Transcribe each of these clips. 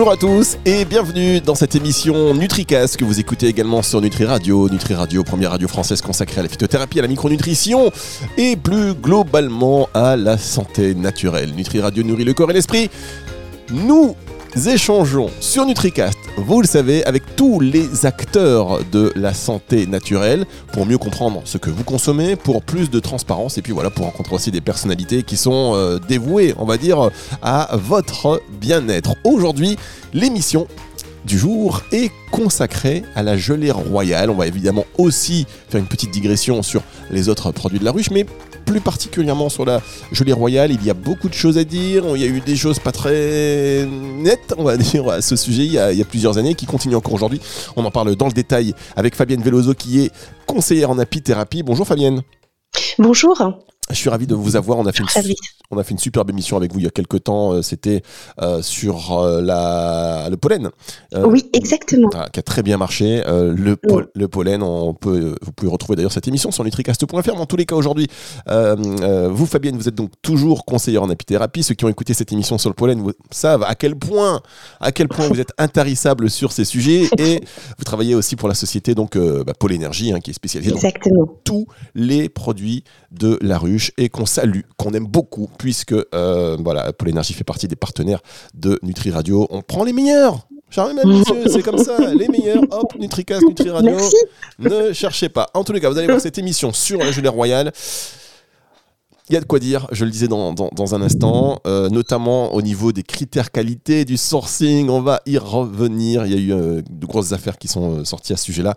Bonjour à tous et bienvenue dans cette émission NutriCast que vous écoutez également sur Nutri Radio. Nutri Radio, première radio française consacrée à la phytothérapie, à la micronutrition et plus globalement à la santé naturelle. Nutri Radio nourrit le corps et l'esprit. Nous échangeons sur NutriCast, vous le savez, avec tous les acteurs de la santé naturelle pour mieux comprendre ce que vous consommez, pour plus de transparence et puis voilà, pour rencontrer aussi des personnalités qui sont euh, dévouées, on va dire, à votre bien-être. Aujourd'hui, l'émission du jour est consacrée à la gelée royale. On va évidemment aussi faire une petite digression sur les autres produits de la ruche, mais plus particulièrement sur la gelée royale. Il y a beaucoup de choses à dire. Il y a eu des choses pas très nettes, on va dire, à ce sujet il y a, il y a plusieurs années, qui continuent encore aujourd'hui. On en parle dans le détail avec Fabienne Veloso, qui est conseillère en apithérapie. Bonjour Fabienne. Bonjour. Je suis ravi de vous avoir. On a fait une, on a fait une superbe émission avec vous il y a quelques temps. Euh, c'était euh, sur euh, la, le pollen. oui, exactement. qui a très bien marché. le, le, pollen, on peut, vous pouvez retrouver d'ailleurs cette émission sur nutricast.fr. Mais en tous les cas, aujourd'hui, vous, Fabienne, vous êtes donc toujours conseillère en apithérapie. Ceux qui ont écouté cette émission sur le pollen vous savent à quel point, à quel point vous êtes intarissable sur ces sujets. Et vous travaillez aussi pour la société donc bah, Pôle Énergie, hein, qui est spécialisée exactement. dans tous les produits de la ruche et qu'on salue, qu'on aime beaucoup, puisque euh, voilà, Pôle Énergie fait partie des partenaires de Nutri Radio. On prend les meilleurs c'est comme ça, les meilleurs, hop, NutriCast, Nutri Radio. Ne cherchez pas. En tous les cas, vous allez voir cette émission sur la gelée royale. Il y a de quoi dire, je le disais dans, un instant, euh, notamment au niveau des critères qualité, du sourcing, on va y revenir. Il y a eu euh, de grosses affaires qui sont sorties à ce sujet-là.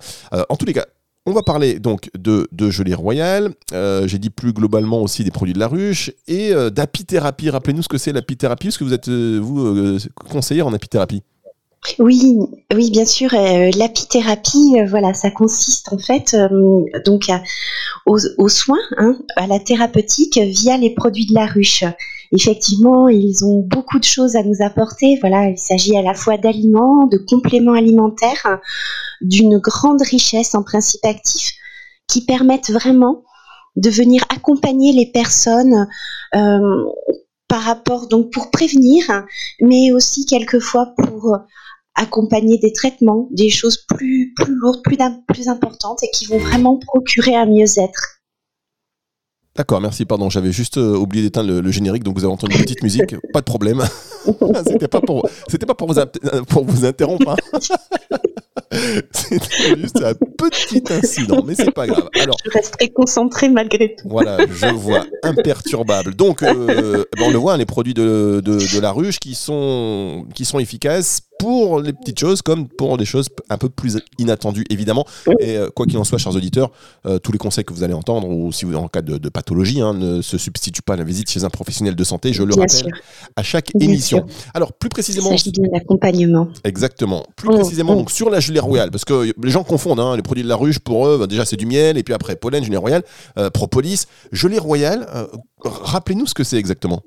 en tous les cas, on va parler donc de, gelée royale, euh, j'ai dit plus globalement aussi des produits de la ruche et euh, d'apithérapie. Rappelez-nous ce que c'est l'apithérapie, parce que vous êtes, euh, vous, conseiller en apithérapie. Oui, oui, bien sûr. L'apithérapie, voilà, ça consiste en fait donc aux, soins, hein, à la thérapeutique via les produits de la ruche. Effectivement, ils ont beaucoup de choses à nous apporter. Voilà, il s'agit à la fois d'aliments, de compléments alimentaires, d'une grande richesse en principe actif qui permettent vraiment de venir accompagner les personnes euh, par rapport donc pour prévenir, mais aussi quelquefois pour accompagner des traitements, des choses plus lourdes, plus, plus importantes et qui vont vraiment procurer un mieux-être. D'accord, merci, pardon, j'avais juste euh, oublié d'éteindre le, générique, donc vous avez entendu une petite musique, pas de problème. c'était pas pour, pas pour vous, pour vous interrompre. Hein. c'était juste un petit incident, mais c'est pas grave. Alors, je resterai concentré malgré tout. Voilà, je vois, imperturbable. Donc, euh, ben, on le voit, hein, les produits de, de, de, la ruche qui sont, qui sont efficaces pour les petites choses comme pour des choses un peu plus inattendues, évidemment. Et euh, quoi qu'il en soit, chers auditeurs, euh, tous les conseils que vous allez entendre, ou si vous êtes en cas de, pathologie, hein, ne se substituent pas à la visite chez un professionnel de santé, je le rappelle à chaque émission. Alors, plus précisément. Il s'agit d'un accompagnement. Exactement. Plus mmh, précisément, mmh. donc, sur la gelée royale, parce que les gens confondent hein, les produits de la ruche, pour eux, bah, déjà c'est du miel, et puis après pollen, gelée royale, euh, propolis. Gelée royale, rappelez-nous ce que c'est exactement.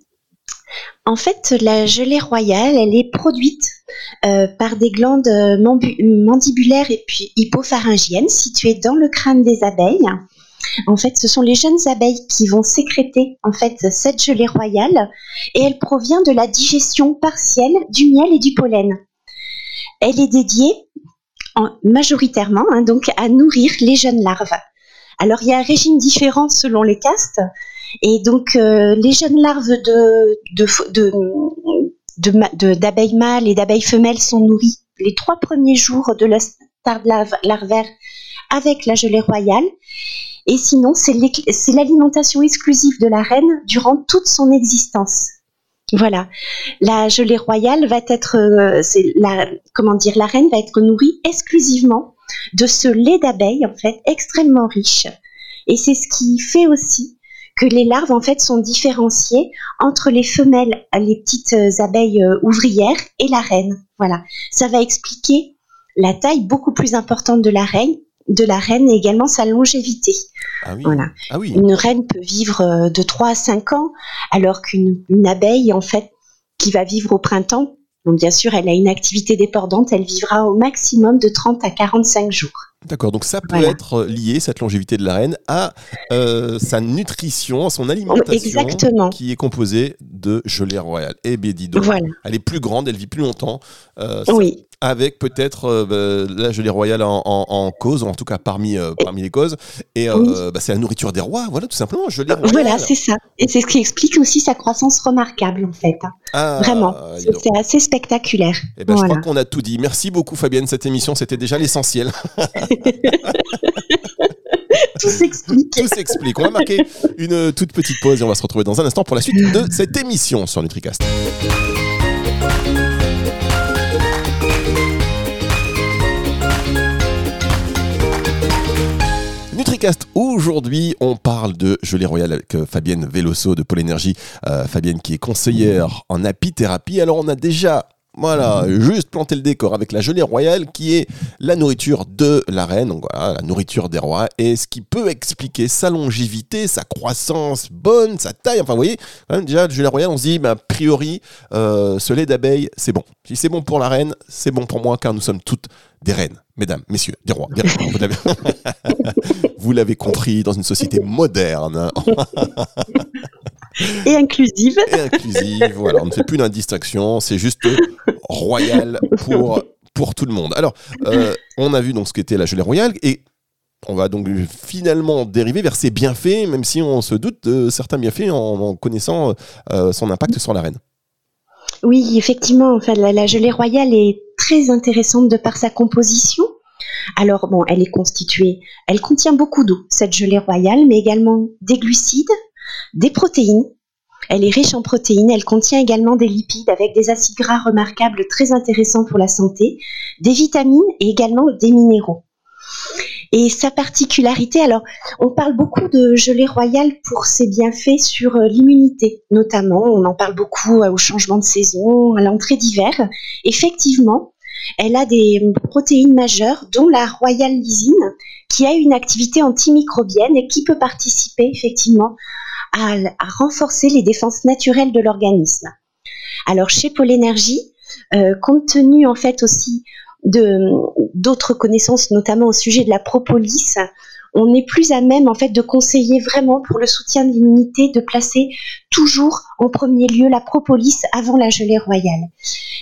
En fait, la gelée royale, elle est produite euh, par des glandes euh, mandibulaires et puis hypopharyngiennes situées dans le crâne des abeilles. En fait, ce sont les jeunes abeilles qui vont sécréter en fait cette gelée royale et elle provient de la digestion partielle du miel et du pollen. Elle est dédiée majoritairement hein, donc à nourrir les jeunes larves. Alors il y a un régime différent selon les castes et donc, euh, les jeunes larves d'abeilles mâles et d'abeilles femelles sont nourries les trois premiers jours de la stade larvaire avec la gelée royale. Et sinon, c'est l'alimentation exclusive de la reine durant toute son existence. Voilà, la gelée royale va être, euh, la, comment dire, la reine va être nourrie exclusivement de ce lait d'abeille en fait extrêmement riche. Et c'est ce qui fait aussi que les larves en fait sont différenciées entre les femelles, les petites euh, abeilles euh, ouvrières et la reine. Voilà, ça va expliquer la taille beaucoup plus importante de la reine, de la reine et également sa longévité. Ah oui. Voilà. Ah oui. Une reine peut vivre euh, de 3 à 5 ans, alors qu'une abeille, en fait, qui va vivre au printemps, donc bien sûr, elle a une activité dépendante, elle vivra au maximum de 30 à 45 jours. D'accord, donc ça peut être lié, cette longévité de la reine, à euh, sa nutrition, à son alimentation, qui est composée de gelée royale. Eh bien, dis donc, elle est plus grande, elle vit plus longtemps. Euh, oui avec peut-être euh, la gelée royale en, cause, ou en tout cas parmi, euh, parmi les causes. Et euh, bah, c'est la nourriture des rois, voilà, tout simplement, gelée royale. Voilà, c'est ça. Et c'est ce qui explique aussi sa croissance remarquable, en fait. Hein. Ah, Vraiment, c'est assez spectaculaire. Et eh ben, Je crois qu'on a tout dit. Merci beaucoup, Fabienne. Cette émission, c'était déjà l'essentiel. tout s'explique. Tout s'explique. On va marquer une toute petite pause et on va se retrouver dans un instant pour la suite de cette émission sur NutriCast. Aujourd'hui on parle de gelée royale avec euh, Fabienne Veloso de Pôle Énergie. Euh, Fabienne qui est conseillère en apithérapie. Alors on a déjà voilà, juste planter le décor avec la gelée royale qui est la nourriture de la reine, donc voilà, la nourriture des rois, et ce qui peut expliquer sa longévité, sa croissance bonne, sa taille. Enfin, vous voyez, déjà, la gelée royale, on se dit, bah, a priori, euh, ce lait d'abeille, c'est bon. Si c'est bon pour la reine, c'est bon pour moi, car nous sommes toutes des reines, mesdames, messieurs, des rois. Vous l'avez compris, dans une société moderne. Et inclusive. Et inclusive, voilà, on ne fait plus d'indistinction, c'est juste royal pour, pour tout le monde. Alors, euh, on a vu donc ce qu'était la gelée royale et on va donc finalement dériver vers ses bienfaits, même si on se doute de certains bienfaits en, connaissant euh, son impact sur la reine. Oui, effectivement, enfin, la, gelée royale est très intéressante de par sa composition. Alors bon, elle est constituée, elle contient beaucoup d'eau, cette gelée royale, mais également des glucides, des protéines. Elle est riche en protéines, elle contient également des lipides avec des acides gras remarquables très intéressants pour la santé, des vitamines et également des minéraux. Et sa particularité, alors on parle beaucoup de gelée royale pour ses bienfaits sur euh, l'immunité, notamment on en parle beaucoup euh, au changement de saison, à l'entrée d'hiver. Effectivement, elle a des protéines majeures, dont la royale lysine, qui a une activité antimicrobienne et qui peut participer effectivement à, renforcer les défenses naturelles de l'organisme. Alors chez Pôle Énergie, euh, compte tenu en fait aussi d'autres connaissances, notamment au sujet de la propolis, on est plus à même en fait de conseiller vraiment pour le soutien de l'immunité de placer toujours en premier lieu la propolis avant la gelée royale.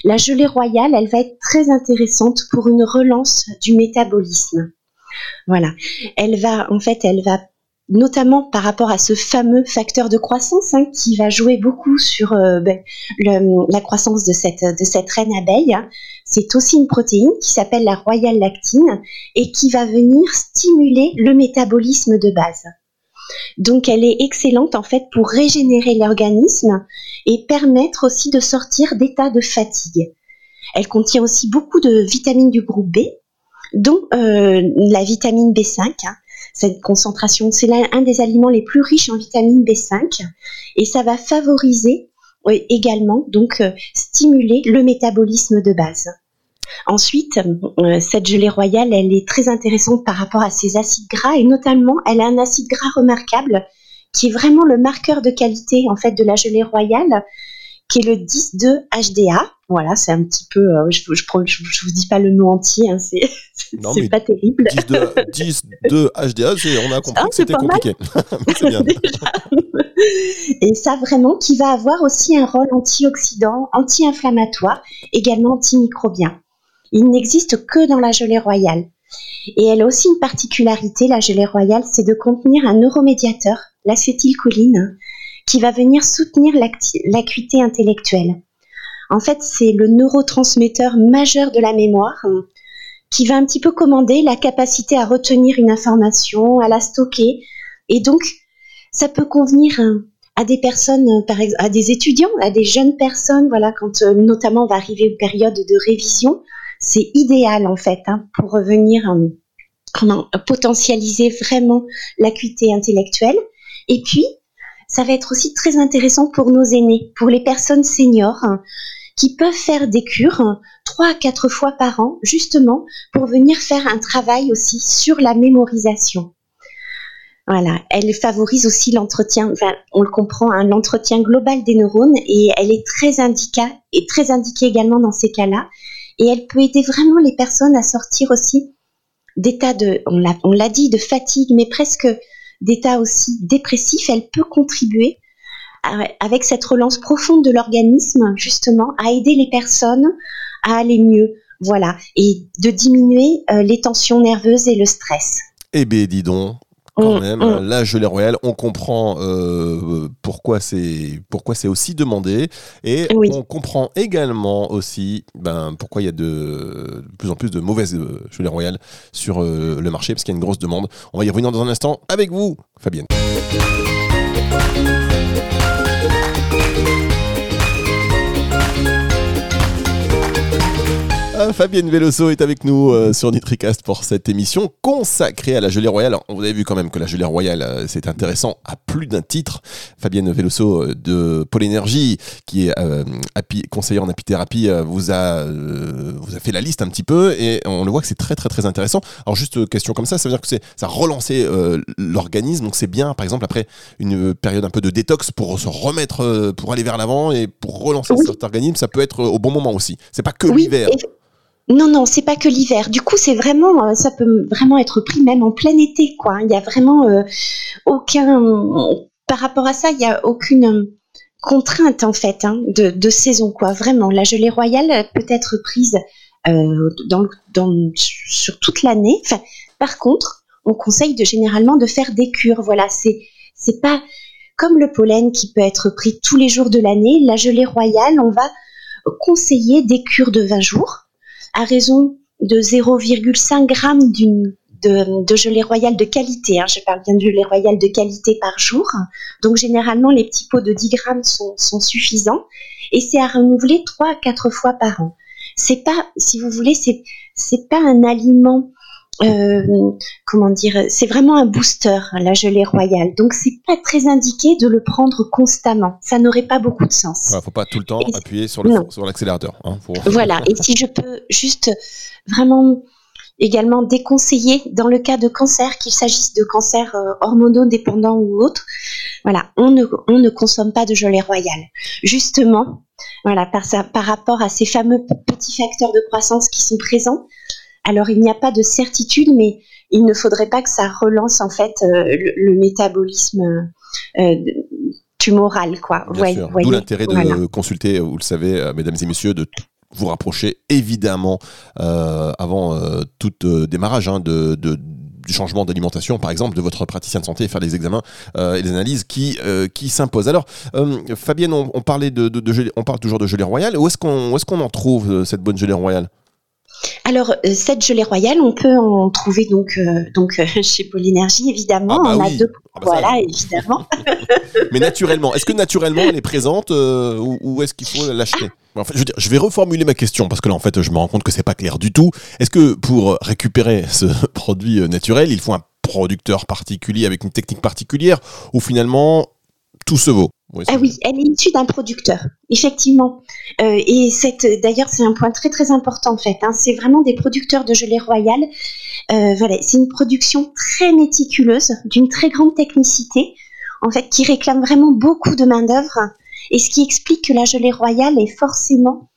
La gelée royale, elle va être très intéressante pour une relance du métabolisme. Voilà, elle va en fait, elle va notamment par rapport à ce fameux facteur de croissance hein, qui va jouer beaucoup sur euh, ben, la croissance de cette, de cette reine abeille. C'est aussi une protéine qui s'appelle la royale lactine et qui va venir stimuler le métabolisme de base. Donc elle est excellente en fait pour régénérer l'organisme et permettre aussi de sortir d'état de fatigue. Elle contient aussi beaucoup de vitamines du groupe B, dont euh, la vitamine B5, cette concentration. C'est un des aliments les plus riches en vitamine B5 et ça va favoriser également, donc euh, stimuler le métabolisme de base. Ensuite, euh, cette gelée royale, elle est très intéressante par rapport à ses acides gras et notamment, elle a un acide gras remarquable qui est vraiment le marqueur de qualité en fait de la gelée royale, qui est le 10,2 HDA. Voilà, c'est un petit peu, euh, je, je, je, vous dis pas le nom entier, hein, c'est pas terrible. 10 de, HDA, on a compris ah, que c'était compliqué. bien. Et ça vraiment qui va avoir aussi un rôle antioxydant, anti-inflammatoire, également antimicrobien. Il n'existe que dans la gelée royale. Et elle a aussi une particularité, la gelée royale, c'est de contenir un neuromédiateur, l'acétylcholine, qui va venir soutenir l'acuité intellectuelle. En fait, c'est le neurotransmetteur majeur de la mémoire qui va un petit peu commander la capacité à retenir une information, à la stocker. Et donc, ça peut convenir à des personnes, par exemple, à des étudiants, à des jeunes personnes, voilà, quand euh, notamment on va arriver aux périodes de révision, c'est idéal en fait hein, pour revenir comment, potentialiser vraiment l'acuité intellectuelle. Et puis, ça va être aussi très intéressant pour nos aînés, pour les personnes seniors hein, qui peuvent faire des cures trois à quatre fois par an, justement pour venir faire un travail aussi sur la mémorisation. Voilà, elle favorise aussi l'entretien, enfin, on le comprend, hein, l'entretien global des neurones et elle est très indiquée très indiquée également dans ces cas-là. Et elle peut aider vraiment les personnes à sortir aussi d'état de, on l'a dit, de fatigue, mais presque d'état aussi dépressif, elle peut contribuer avec cette relance profonde de l'organisme, justement, à aider les personnes à aller mieux. Voilà. Et de diminuer euh, les tensions nerveuses et le stress. Eh bien, dis donc, quand mm, même, mm. la gelée royale, on comprend euh, pourquoi c'est pourquoi c'est aussi demandé et on comprend également aussi ben, pourquoi il y a de, plus en plus de mauvaises euh, gelées royales sur le marché parce qu'il y a une grosse demande. On va y revenir dans un instant avec vous, Fabienne. Fabienne Veloso est avec nous euh, sur Nitricast pour cette émission consacrée à la gelée royale. vous avez vu quand même que la gelée royale, euh, c'est intéressant à plus d'un titre. Fabienne Veloso de Pôle Énergie, qui est conseillère en apithérapie, vous a, vous a fait la liste un petit peu et on le voit que c'est très très très intéressant. Alors juste question comme ça, ça veut dire que c'est ça a relancé l'organisme, donc c'est bien par exemple après une période un peu de détox pour se remettre, pour aller vers l'avant et pour relancer cet organisme, ça peut être au bon moment aussi. C'est pas que l'hiver. Non, non, c'est pas que l'hiver. Du coup, c'est vraiment, euh, ça peut vraiment être pris même en plein été, quoi. Il y a vraiment euh, aucun, par rapport à ça, il y a aucune euh, contrainte en fait hein, de, saison, quoi. Vraiment, la gelée royale peut être prise dans, sur toute l'année. par contre, on conseille de généralement de faire des cures. Voilà, c'est c'est pas comme le pollen qui peut être pris tous les jours de l'année. La gelée royale, on va conseiller des cures de 20 jours à raison de 0,5 g de, gelée royale de qualité. Hein. Je parle bien de gelée royale de qualité par jour. Donc généralement, les petits pots de 10 grammes sont, suffisants. Et c'est à renouveler 3 à 4 fois par an. C'est pas, si vous voulez, c'est, c'est pas un aliment euh, comment dire, c'est vraiment un booster, la gelée royale. Donc c'est pas très indiqué de le prendre constamment. Ça n'aurait pas beaucoup de sens. Il ne faut pas tout le temps appuyer sur, l'accélérateur. Hein, voilà. Et si je peux juste vraiment également déconseiller dans le cas de cancer, qu'il s'agisse de cancer euh, hormonodépendant ou autre, voilà, on ne, on ne consomme pas de gelée royale. Justement, voilà, par, par rapport à ces fameux petits facteurs de croissance qui sont présents, alors il n'y a pas de certitude, mais il ne faudrait pas que ça relance en fait euh, le, métabolisme euh, tumoral, quoi. D'où l'intérêt de consulter, vous le savez, euh, mesdames et messieurs, de vous rapprocher évidemment avant tout démarrage hein, de, du changement d'alimentation, par exemple, de votre praticien de santé et faire les examens et les analyses qui, qui s'imposent. Alors, Fabienne, on, parlait de, on parle toujours de gelée royale. Où est-ce qu'on est qu'on en trouve cette bonne gelée royale? Alors, euh, cette gelée royale, on peut en trouver donc, euh, donc euh, chez Polynergie, évidemment. Ah bah on a deux. Ah bah voilà, évidemment. Mais naturellement, est-ce que naturellement elle est présente ou, est-ce qu'il faut l'acheter? Je, veux dire, je vais reformuler ma question parce que là, en fait, je me rends compte que c'est pas clair du tout. Est-ce que pour récupérer ce produit naturel, il faut un producteur particulier avec une technique particulière ou finalement tout se vaut ah oui, elle est issue d'un producteur, effectivement. Euh, et d'ailleurs, c'est un point très très important en fait. Hein. C'est vraiment des producteurs de gelée royale. Euh, voilà, c'est une production très méticuleuse, d'une très grande technicité, en fait, qui réclame vraiment beaucoup de main d'œuvre. Et ce qui explique que la gelée royale est forcément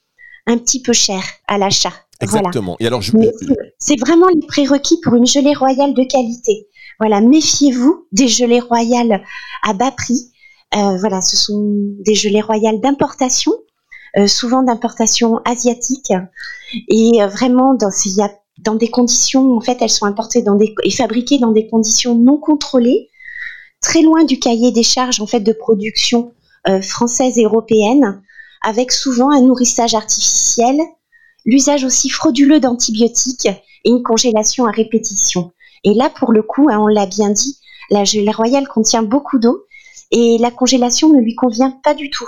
un petit peu chère à l'achat. Exactement. Et alors, c'est vraiment les prérequis pour une gelée royale de qualité. Voilà, méfiez-vous des gelées royales à bas prix voilà, ce sont des gelées royales d'importation, euh, souvent d'importation asiatique, et euh, vraiment dans, a, dans des conditions, en fait, elles sont importées dans des, et fabriquées dans des conditions non contrôlées, très loin du cahier des charges en fait de production française et européenne, avec souvent un nourrissage artificiel, l'usage aussi frauduleux d'antibiotiques et une congélation à répétition. Et là, pour le coup, hein, on l'a bien dit, la gelée royale contient beaucoup d'eau et la congélation ne lui convient pas du tout.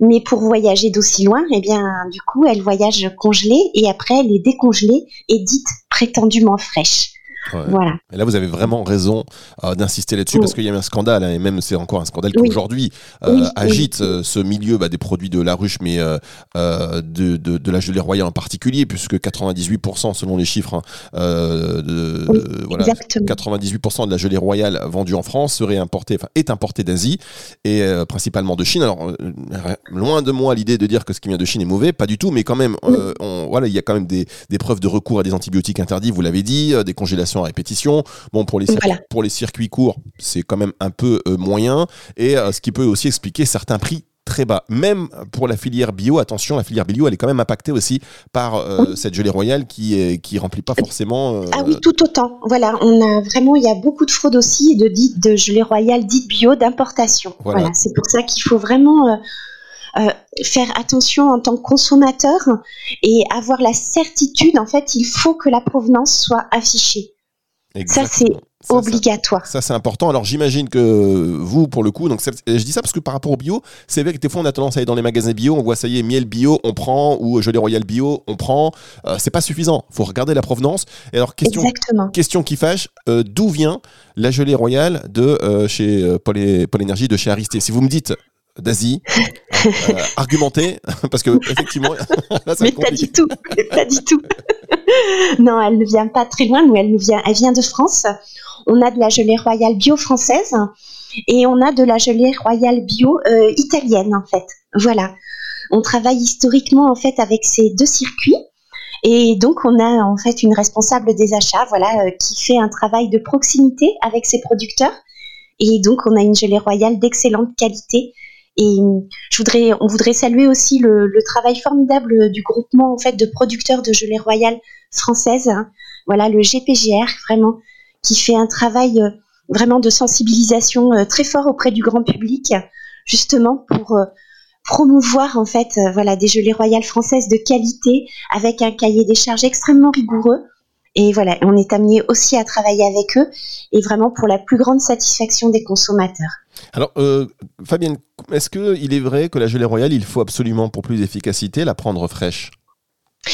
Mais pour voyager d'aussi loin, eh bien, du coup, elle voyage congelée et après, elle est décongelée et dite prétendument fraîche. Voilà. Et là, vous avez vraiment raison euh, d'insister là-dessus parce qu'il y a eu un scandale, hein, et même c'est encore un scandale qui aujourd'hui euh, agite euh, ce milieu bah, des produits de la ruche, mais de, de, de, la gelée royale en particulier, puisque 98% selon les chiffres, hein, de, voilà, 98% de la gelée royale vendue en France serait importée, enfin est importée d'Asie et principalement de Chine. Alors loin de moi l'idée de dire que ce qui vient de Chine est mauvais, pas du tout, mais quand même, on, voilà, il y a quand même des, des preuves de recours à des antibiotiques interdits, vous l'avez dit, des congélations à répétition. Bon, pour les, circuits, pour les circuits courts, c'est quand même un peu euh, moyen. Et euh, ce qui peut aussi expliquer certains prix très bas. Même pour la filière bio, attention, la filière bio, elle est quand même impactée aussi par euh, cette gelée royale qui est, qui remplit pas forcément. Ah oui, tout autant. Voilà, on a vraiment, il y a beaucoup de fraudes aussi de dites de gelée royale dite bio d'importation. Voilà, c'est pour ça qu'il faut vraiment. faire attention en tant que consommateur et avoir la certitude, en fait, il faut que la provenance soit affichée. Ça, c'est obligatoire. Ça, c'est important. Alors, j'imagine que vous, pour le coup, donc je dis ça parce que par rapport au bio, c'est vrai que des fois, on a tendance à aller dans les magasins bio, on voit ça y est, miel bio, on prend, ou gelée royale bio, on prend. Euh, c'est pas suffisant. faut regarder la provenance. Et alors, question, question qui fâche, euh, d'où vient la gelée royale de euh, chez Paul, Paul Énergie, de chez Aristé Si vous me dites d'Asie, argumentez, parce que effectivement, mais pas du tout, pas du tout. non, elle ne vient pas très loin, nous, elle nous vient, elle vient de France. On a de la gelée royale bio française et on a de la gelée royale bio euh, italienne en fait. Voilà. On travaille historiquement en fait avec ces deux circuits. Et donc, on a en fait une responsable des achats, voilà, euh, qui fait un travail de proximité avec ses producteurs. Et donc, on a une gelée royale d'excellente qualité. Et je voudrais, on voudrait saluer aussi le, le, travail formidable du groupement en fait de producteurs de gelée royale française. Hein. Voilà, le GPGR, vraiment, qui fait un travail euh, vraiment de sensibilisation euh, très fort auprès du grand public, justement pour euh, promouvoir en fait voilà des gelées royales françaises de qualité avec un cahier des charges extrêmement rigoureux et voilà on est amené aussi à travailler avec eux et vraiment pour la plus grande satisfaction des consommateurs. Alors Fabienne, est-ce que il est vrai que la gelée royale il faut absolument pour plus d'efficacité la prendre fraîche?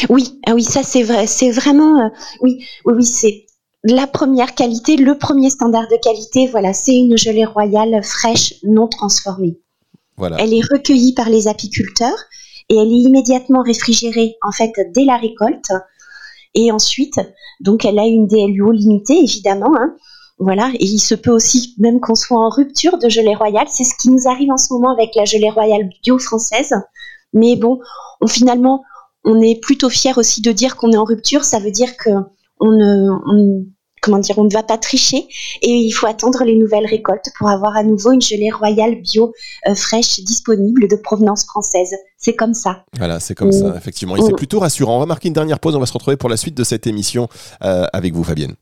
Oui, ah oui, ça c'est vrai, c'est vraiment, euh, oui, oui, oui, c'est la première qualité, le premier standard de qualité. Voilà, c'est une gelée royale fraîche, non transformée. Voilà. Elle est recueillie par les apiculteurs et elle est immédiatement réfrigérée en fait dès la récolte. Et ensuite, donc elle a une DLUO limitée évidemment. Hein. Voilà, et il se peut aussi même qu'on soit en rupture de gelée royale. C'est ce qui nous arrive en ce moment avec la gelée royale bio française. Mais bon, on finalement on est plutôt fier aussi de dire qu'on est en rupture. Ça veut dire que on ne, comment dire, on ne va pas tricher et il faut attendre les nouvelles récoltes pour avoir à nouveau une gelée royale bio euh, fraîche disponible de provenance française. C'est comme ça. Voilà, c'est comme ça, effectivement. Et c'est plutôt rassurant. On va marquer une dernière pause. On va se retrouver pour la suite de cette émission euh, avec vous, Fabienne.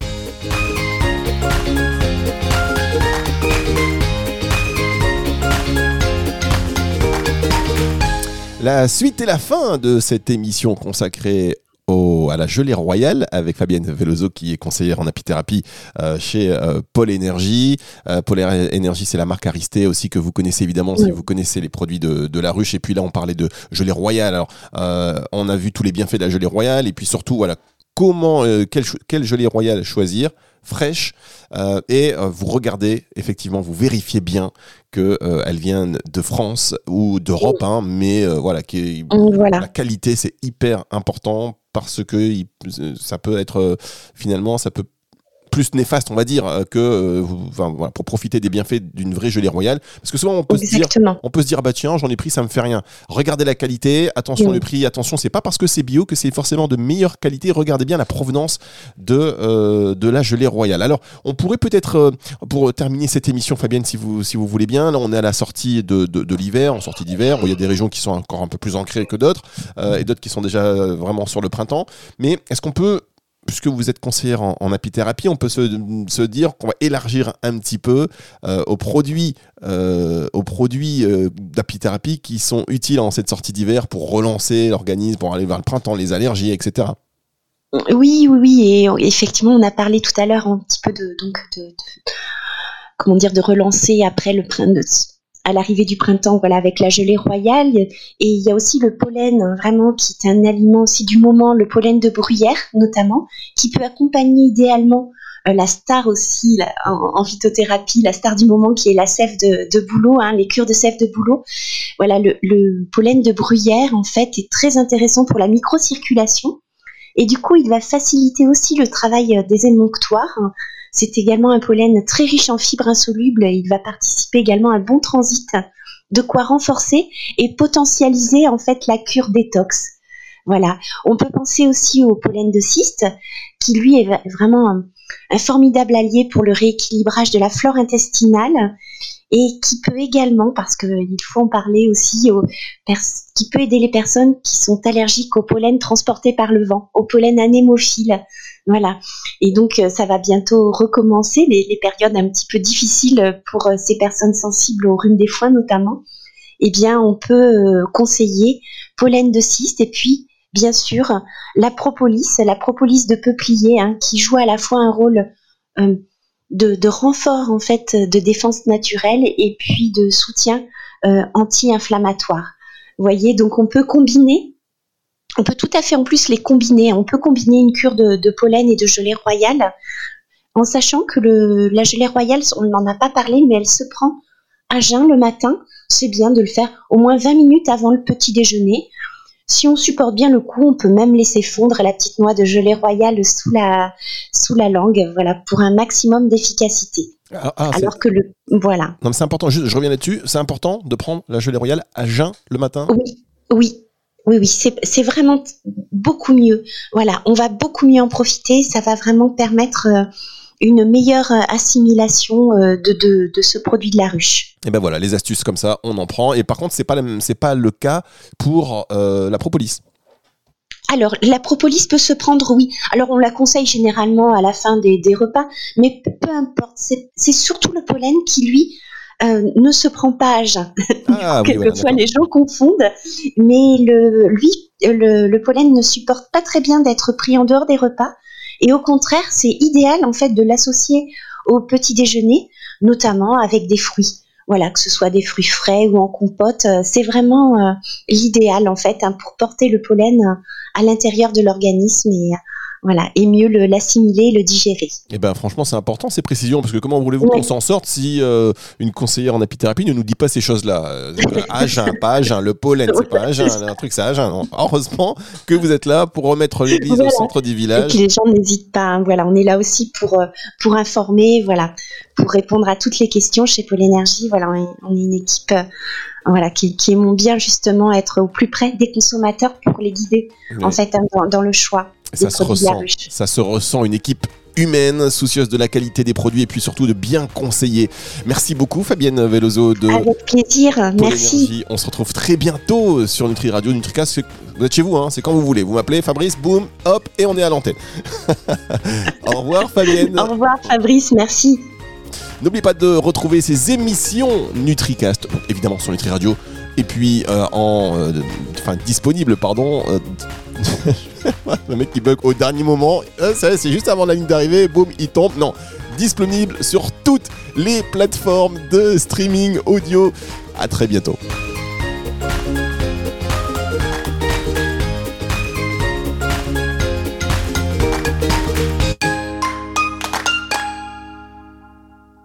La suite et la fin de cette émission consacrée au, à la gelée royale avec Fabienne Veloso qui est conseillère en apithérapie euh, chez euh, Paul Énergie. Euh, Paul Énergie, c'est la marque Aristé aussi que vous connaissez évidemment si vous connaissez les produits de, de, la ruche. Et puis là, on parlait de gelée royale. Alors, on a vu tous les bienfaits de la gelée royale et puis surtout, voilà, comment, quelle, quelle gelée royale choisir fraîche euh, et euh, vous regardez effectivement vous vérifiez bien que euh, elle vient de France ou d'Europe hein, mais voilà, qui voilà. la qualité c'est hyper important parce que ça peut être finalement ça peut plus néfaste, on va dire, euh, que euh, enfin, voilà, pour profiter des bienfaits d'une vraie gelée royale. Parce que souvent, on peut se dire, on peut se dire, bah tiens, j'en ai pris, ça me fait rien. Regardez la qualité, attention le prix, attention, c'est pas parce que c'est bio que c'est forcément de meilleure qualité. Regardez bien la provenance de euh, de la gelée royale. Alors, on pourrait peut-être, pour terminer cette émission, Fabienne, si vous si vous voulez bien, là, on est à la sortie de, de, l'hiver, en sortie d'hiver, où il y a des régions qui sont encore un peu plus ancrées que d'autres, et d'autres qui sont déjà vraiment sur le printemps. Mais est-ce qu'on peut puisque vous êtes conseillère en, apithérapie, on peut se, dire qu'on va élargir un petit peu euh, aux produits, euh, produits euh, d'apithérapie qui sont utiles en cette sortie d'hiver pour relancer l'organisme, pour aller vers le printemps, les allergies, etc. Oui, oui, oui, et effectivement, on a parlé tout à l'heure un petit peu de, de, comment dire, de relancer après le printemps à l'arrivée du printemps, voilà, avec la gelée royale. Et il y a aussi le pollen, vraiment, qui est un aliment aussi du moment, le pollen de bruyère, notamment, qui peut accompagner idéalement la star aussi en, phytothérapie, la star du moment qui est la sève de, bouleau, hein, les cures de sève de bouleau. Voilà, le, pollen de bruyère en fait est très intéressant pour la microcirculation et du coup il va faciliter aussi le travail des émonctoires. C'est également un pollen très riche en fibres insolubles. Il va participer également à un bon transit, de quoi renforcer et potentialiser en fait la cure détox. Voilà. On peut penser aussi au pollen de cyste, qui lui est vraiment un, formidable allié pour le rééquilibrage de la flore intestinale et qui peut également, parce qu'il faut en parler aussi, qui peut aider les personnes qui sont allergiques au pollen transporté par le vent, au pollen anémophile. Voilà. Et donc, euh, ça va bientôt recommencer, les, périodes un petit peu difficiles pour euh, ces personnes sensibles au rhume des foins notamment. Eh bien, on peut euh, conseiller pollen de cyste et puis bien sûr la propolis, la propolis de peuplier, hein, qui joue à la fois un rôle de, renfort en fait de défense naturelle et puis de soutien anti-inflammatoire. Vous voyez, donc on peut combiner on peut tout à fait en plus les combiner. On peut combiner une cure de, pollen et de gelée royale en sachant que la gelée royale, on n'en a pas parlé, mais elle se prend à jeun le matin. C'est bien de le faire au moins 20 minutes avant le petit déjeuner. Si on supporte bien le coup, on peut même laisser fondre la petite noix de gelée royale sous la, sous la langue, voilà, pour un maximum d'efficacité. Ah, ah, Alors que le, voilà. Non, c'est important. je reviens là-dessus. C'est important de prendre la gelée royale à jeun le matin. Oui, oui, oui, oui, c'est vraiment beaucoup mieux. Voilà, on va beaucoup mieux en profiter. Ça va vraiment permettre euh, une meilleure euh, assimilation euh, de, ce produit de la ruche. Et ben voilà, les astuces comme ça, on en prend. Et par contre, c'est pas c'est pas le cas pour la propolis. Alors, la propolis peut se prendre, oui. Alors, on la conseille généralement à la fin des, des repas, mais peu importe. C'est surtout le pollen qui, lui, euh, ne se prend pas à jeun. Ah, Quelquefois, les gens confondent, mais le, lui, le, pollen ne supporte pas très bien d'être pris en dehors des repas. Et au contraire, c'est idéal en fait de l'associer au petit déjeuner, notamment avec des fruits. Voilà, que ce soit des fruits frais ou en compote, euh, c'est vraiment euh, l'idéal en fait hein, pour porter le pollen à l'intérieur de l'organisme voilà, et mieux l'assimiler, le, digérer. Et eh ben franchement, c'est important ces précisions parce que comment voulez-vous qu'on s'en sorte si euh, une conseillère en apithérapie ne nous dit pas ces choses-là? Euh, Agen, pas agen, le pollen, c'est pas agen, un truc c'est agen. Heureusement que vous êtes là pour remettre l'église au centre du village. Et que les gens n'hésitent pas. Hein. voilà, on est là aussi pour euh, pour informer, voilà, pour répondre à toutes les questions chez Pôle Énergie. Voilà, on est, une équipe voilà, qui, qui aimons bien justement être au plus près des consommateurs pour les guider en fait hein, dans, le choix. Ça se ressent. Ça se ressent une équipe humaine, soucieuse de la qualité des produits et puis surtout de bien conseiller. Merci beaucoup Fabienne Veloso de Avec plaisir, merci. On se retrouve très bientôt sur Nutri Radio, NutriCast. Vous êtes chez vous, hein, c'est quand vous voulez. Vous m'appelez Fabrice, boum, hop, et on est à l'antenne. Au revoir Fabienne. Au revoir Fabrice, merci. N'oubliez pas de retrouver ces émissions NutriCast, évidemment sur Nutri Radio, et puis euh, en, euh, enfin disponible, pardon. Euh, le mec qui bug au dernier moment, c'est juste avant la ligne d'arrivée, boum, il tombe. Non, disponible sur toutes les plateformes de streaming audio. À très bientôt.